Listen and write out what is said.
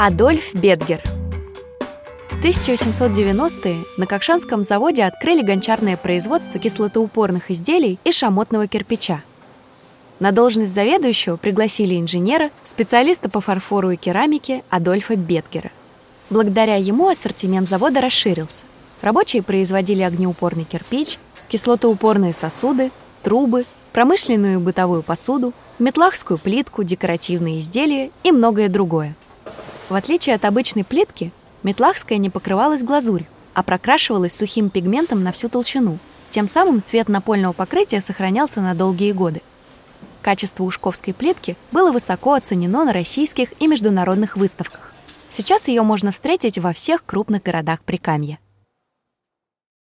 Адольф Бедгер В 1890-е на Кокшанском заводе открыли гончарное производство кислотоупорных изделий и шамотного кирпича. На должность заведующего пригласили инженера, специалиста по фарфору и керамике Адольфа Бедгера. Благодаря ему ассортимент завода расширился. Рабочие производили огнеупорный кирпич, кислотоупорные сосуды, трубы, промышленную и бытовую посуду, метлахскую плитку, декоративные изделия и многое другое. В отличие от обычной плитки, метлахская не покрывалась глазурью, а прокрашивалась сухим пигментом на всю толщину. Тем самым цвет напольного покрытия сохранялся на долгие годы. Качество ушковской плитки было высоко оценено на российских и международных выставках. Сейчас ее можно встретить во всех крупных городах Прикамья.